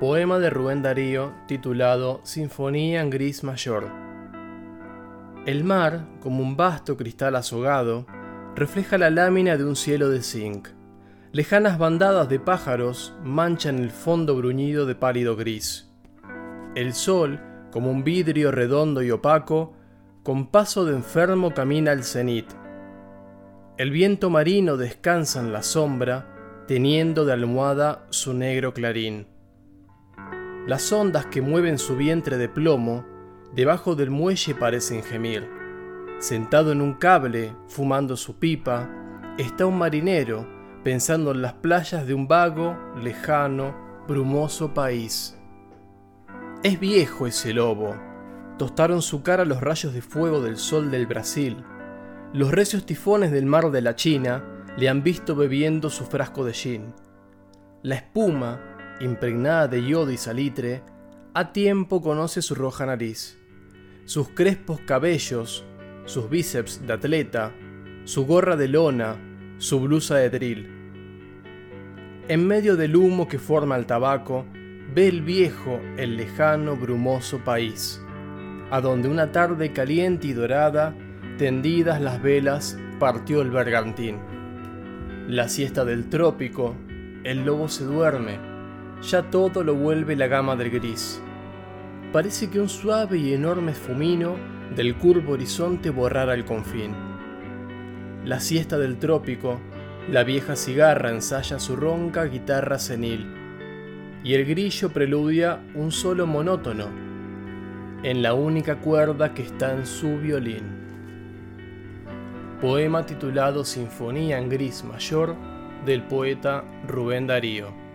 Poema de Rubén Darío titulado Sinfonía en Gris Mayor. El mar, como un vasto cristal azogado, refleja la lámina de un cielo de zinc. Lejanas bandadas de pájaros manchan el fondo bruñido de pálido gris. El sol, como un vidrio redondo y opaco, con paso de enfermo camina al cenit. El viento marino descansa en la sombra, teniendo de almohada su negro clarín. Las ondas que mueven su vientre de plomo, debajo del muelle parecen gemir. Sentado en un cable, fumando su pipa, está un marinero pensando en las playas de un vago, lejano, brumoso país. Es viejo ese lobo. Tostaron su cara los rayos de fuego del sol del Brasil. Los recios tifones del mar de la China le han visto bebiendo su frasco de gin. La espuma, impregnada de yodo y salitre, a tiempo conoce su roja nariz. Sus crespos cabellos, sus bíceps de atleta, su gorra de lona, su blusa de drill. En medio del humo que forma el tabaco, ve el viejo, el lejano, brumoso país, a donde una tarde caliente y dorada, tendidas las velas, partió el bergantín. La siesta del trópico, el lobo se duerme, ya todo lo vuelve la gama del gris. Parece que un suave y enorme fumino del curvo horizonte borrara el confín. La siesta del trópico, la vieja cigarra ensaya su ronca guitarra senil, y el grillo preludia un solo monótono en la única cuerda que está en su violín. Poema titulado Sinfonía en Gris Mayor del poeta Rubén Darío.